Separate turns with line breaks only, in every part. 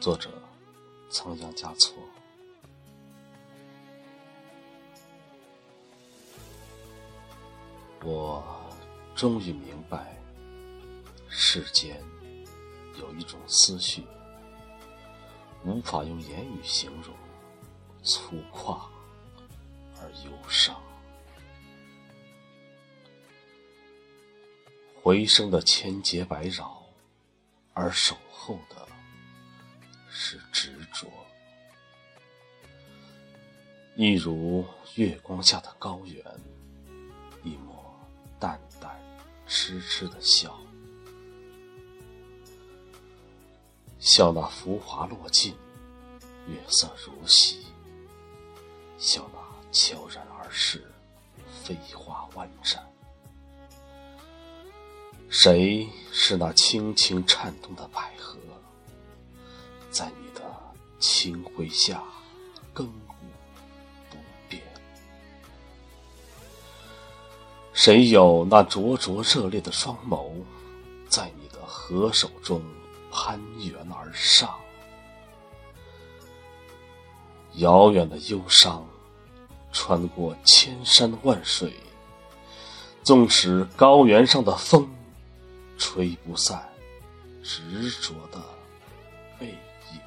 作者：仓央嘉措。我终于明白，世间有一种思绪，无法用言语形容，粗犷而忧伤。回声的千劫百扰，而守候的是执着。一如月光下的高原，一抹淡淡痴痴的笑，笑那浮华落尽，月色如洗；笑那悄然而逝，飞花万盏。谁是那轻轻颤动的百合，在你的清辉下亘古不变？谁有那灼灼热烈的双眸，在你的合手中攀援而上？遥远的忧伤，穿过千山万水，纵使高原上的风。吹不散执着的背影，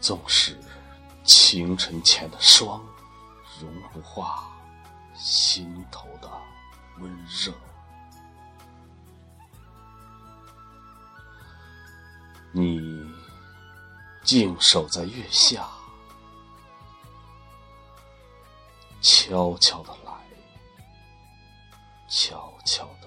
纵使清晨前的霜融不化心头的温热，你静守在月下，悄悄的来。悄悄的。